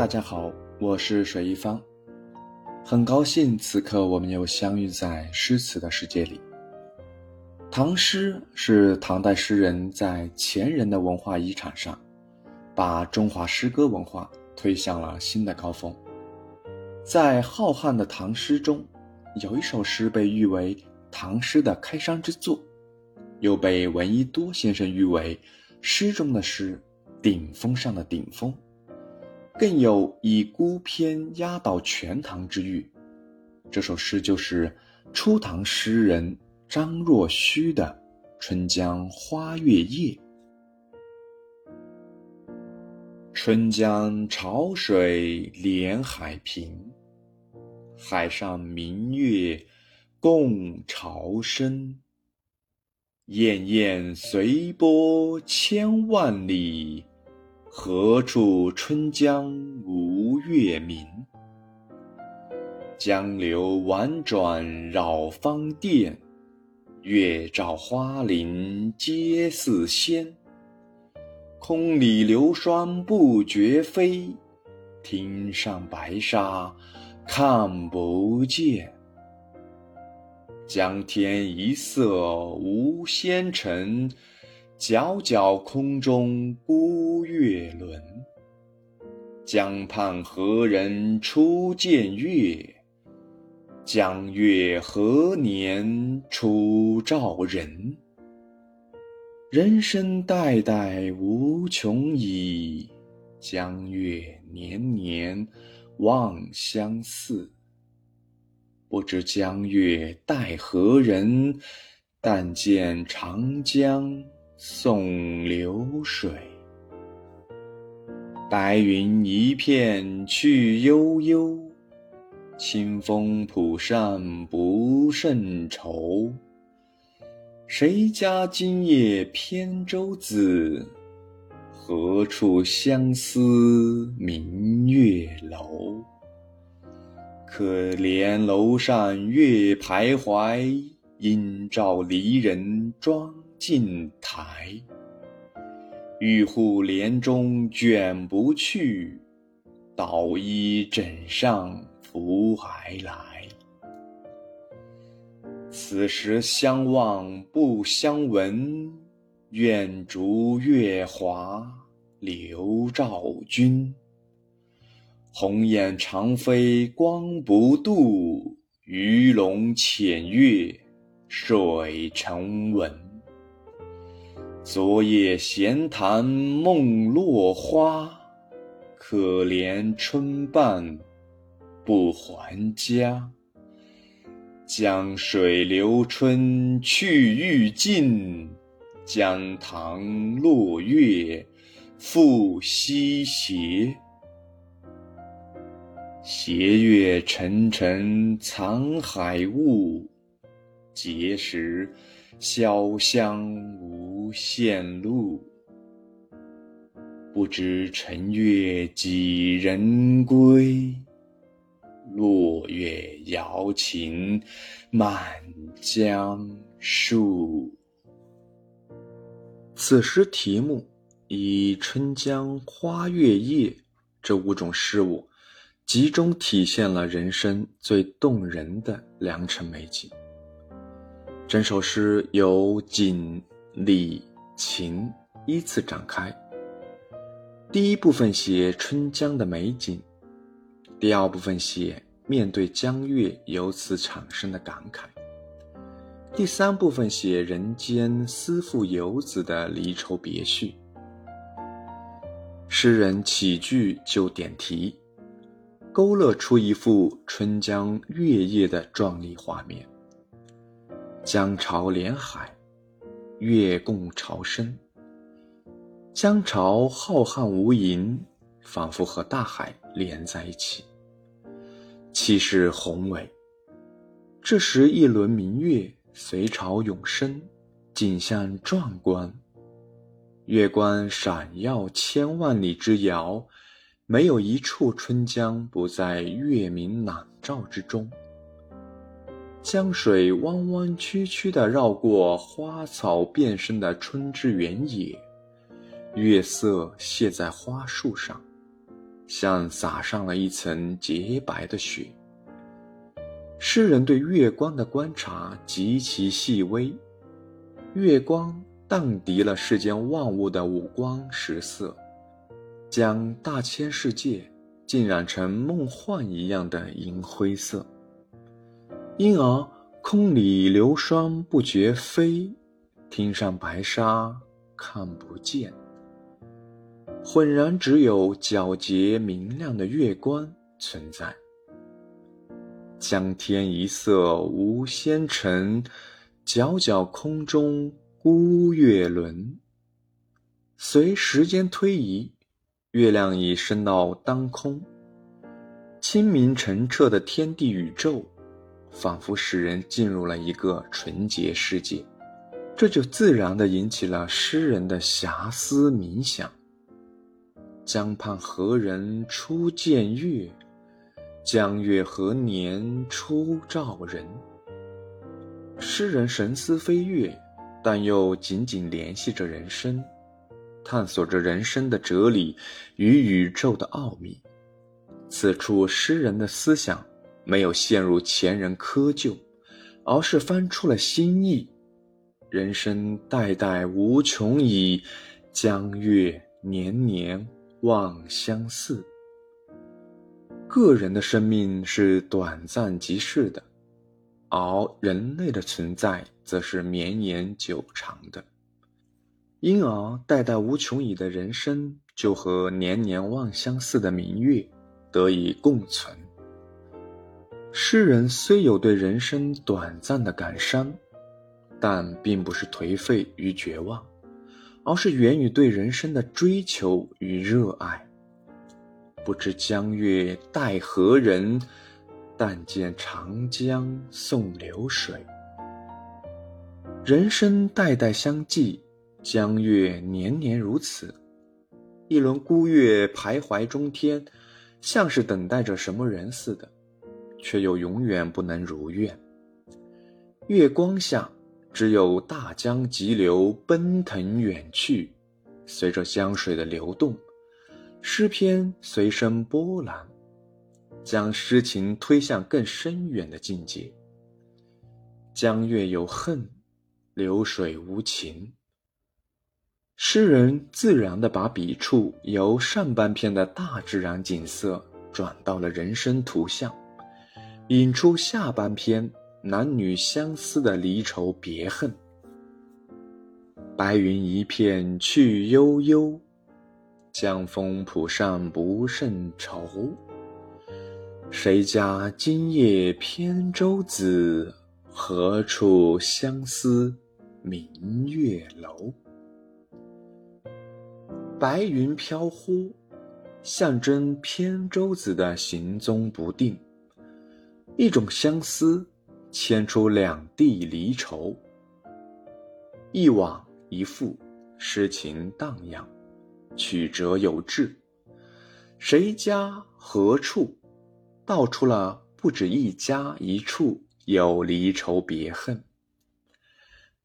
大家好，我是水一方，很高兴此刻我们又相遇在诗词的世界里。唐诗是唐代诗人在前人的文化遗产上，把中华诗歌文化推向了新的高峰。在浩瀚的唐诗中，有一首诗被誉为唐诗的开山之作，又被闻一多先生誉为诗中的诗，顶峰上的顶峰。更有以孤篇压倒全唐之誉。这首诗就是初唐诗人张若虚的《春江花月夜》。春江潮水连海平，海上明月共潮生。滟滟随波千万里。何处春江无月明？江流宛转绕芳甸，月照花林皆似霰。空里流霜不觉飞，汀上白沙看不见。江天一色无纤尘。皎皎空中孤月轮，江畔何人初见月？江月何年初照人？人生代代无穷已，江月年年望相似。不知江月待何人？但见长江。送流水，白云一片去悠悠，清风浦上不胜愁。谁家今夜扁舟子？何处相思明月楼？可怜楼上月徘徊，应照离人妆。近台，玉户帘中卷不去，捣衣枕上拂还来。此时相望不相闻，愿逐月华流照君。鸿雁长飞光不度，鱼龙潜跃水成文。昨夜闲谈梦落花，可怜春半不还家。江水流春去欲尽，江塘落月复西斜。斜月沉沉藏海雾，碣石潇湘无限路。不知乘月几人归？落月摇情满江树。此诗题目以《春江花月夜》这五种事物，集中体现了人生最动人的良辰美景。整首诗由景、理、情依次展开。第一部分写春江的美景，第二部分写面对江月由此产生的感慨，第三部分写人间思妇游子的离愁别绪。诗人起句就点题，勾勒出一幅春江月夜的壮丽画面。江潮连海，月共潮生。江潮浩瀚无垠，仿佛和大海连在一起，气势宏伟。这时，一轮明月随潮涌升，景象壮观。月光闪耀千万里之遥，没有一处春江不在月明朗照之中。江水弯弯曲曲地绕过花草遍生的春之原野，月色泻在花树上，像撒上了一层洁白的雪。诗人对月光的观察极其细微，月光荡涤了世间万物的五光十色，将大千世界浸染成梦幻一样的银灰色。因而空里流霜不觉飞，汀上白沙看不见，浑然只有皎洁明亮的月光存在。江天一色无纤尘，皎皎空中孤月轮。随时间推移，月亮已升到当空。清明澄澈的天地宇宙，仿佛使人进入了一个纯洁世界。这就自然地引起了诗人的遐思冥想。江畔何人初见月？江月何年初照人？诗人神思飞跃，但又紧紧联系着人生，探索着人生的哲理与宇宙的奥秘。此处诗人的思想没有陷入前人窠臼，而是翻出了新意。人生代代无穷已，江月年年望相似。个人的生命是短暂即逝的，而人类的存在则是绵延久长的。因而，代代无穷已的人生就和年年望相似的明月得以共存。诗人虽有对人生短暂的感伤，但并不是颓废与绝望，而是源于对人生的追求与热爱。不知江月待何人？但见长江送流水。人生代代相继，江月年年如此。一轮孤月徘徊中天，像是等待着什么人似的，却又永远不能如愿。月光下，只有大江急流奔腾远去，随着江水的流动。诗篇随声波澜，将诗情推向更深远的境界。江月有恨，流水无情。诗人自然地把笔触由上半篇的大自然景色转到了人生图像，引出下半篇男女相思的离愁别恨。白云一片去悠悠。江风浦上不胜愁。谁家今夜扁舟子？何处相思明月楼？白云飘忽，象征扁舟子的行踪不定。一种相思，牵出两地离愁。一往一复，诗情荡漾。曲折有致，谁家何处，道出了不止一家一处有离愁别恨。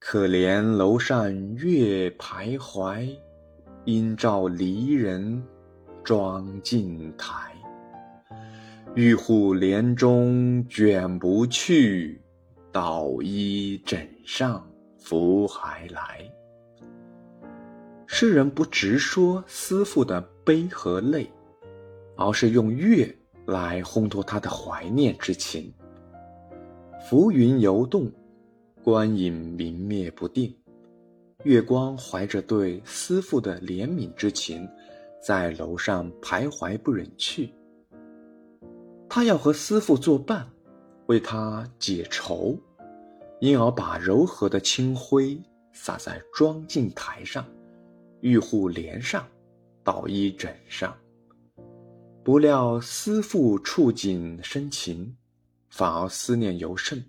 可怜楼上月徘徊，应照离人妆镜台。玉户帘中卷不去，捣衣枕上拂还来。诗人不直说思妇的悲和泪，而是用月来烘托他的怀念之情。浮云游动，光影明灭不定，月光怀着对思妇的怜悯之情，在楼上徘徊不忍去。他要和师傅作伴，为他解愁，因而把柔和的清辉洒在妆镜台上。玉户帘上，捣衣枕上。不料师傅触景生情，反而思念尤甚。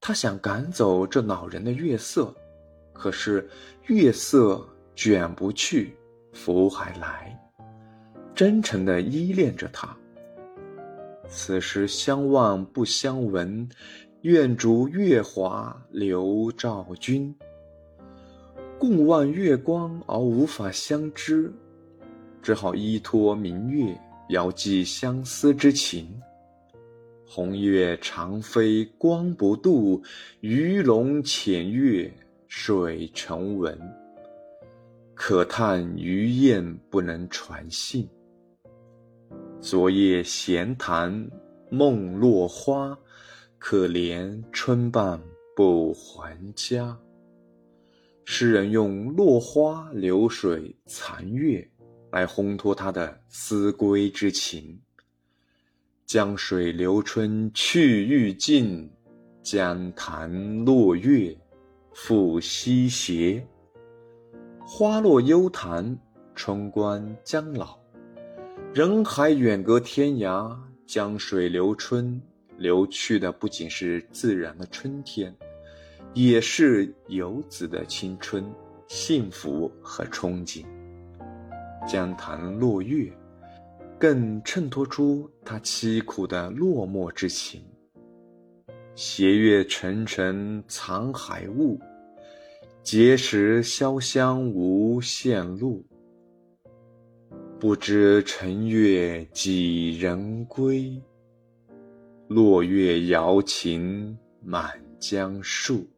他想赶走这恼人的月色，可是月色卷不去，拂还来，真诚地依恋着他。此时相望不相闻，愿逐月华流照君。共望月光而无法相知，只好依托明月，遥寄相思之情。红月长飞光不度，鱼龙潜跃水成文。可叹鱼雁不能传信。昨夜闲谈梦落花，可怜春半不还家。诗人用落花流水残月来烘托他的思归之情。江水流春去欲尽，江潭落月复西斜。花落幽潭春关将老，人海远隔天涯。江水流春，流去的不仅是自然的春天。也是游子的青春、幸福和憧憬。江潭落月，更衬托出他凄苦的落寞之情。斜月沉沉藏海雾，碣石潇湘无限路。不知乘月几人归？落月摇情满江树。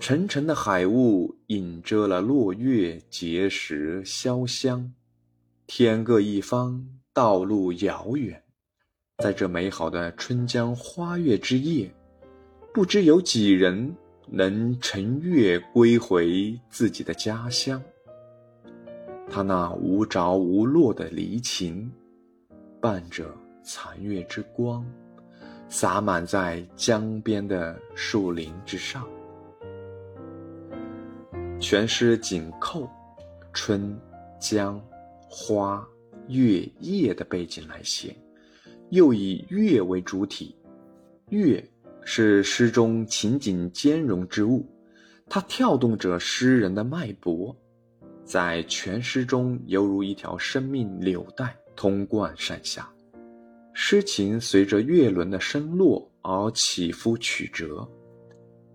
沉沉的海雾隐遮了落月，碣石潇湘，天各一方，道路遥远。在这美好的春江花月之夜，不知有几人能乘月归回自己的家乡。他那无着无落的离情，伴着残月之光，洒满在江边的树林之上。全诗紧扣春、江、花、月、夜的背景来写，又以月为主体。月是诗中情景兼容之物，它跳动着诗人的脉搏，在全诗中犹如一条生命纽带，通贯山下。诗情随着月轮的升落而起伏曲折，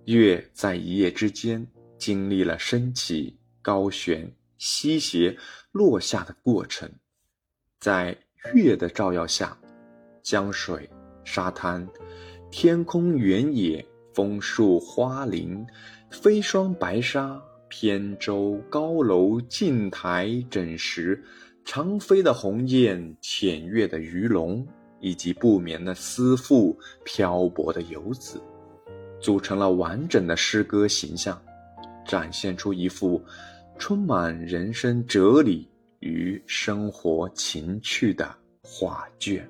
月在一夜之间。经历了升起、高悬、西斜、落下的过程，在月的照耀下，江水、沙滩、天空、原野、枫树、花林、飞霜、白沙、扁舟、高楼、镜台、枕石、长飞的鸿雁、潜跃的鱼龙，以及不眠的思妇、漂泊的游子，组成了完整的诗歌形象。展现出一幅充满人生哲理与生活情趣的画卷。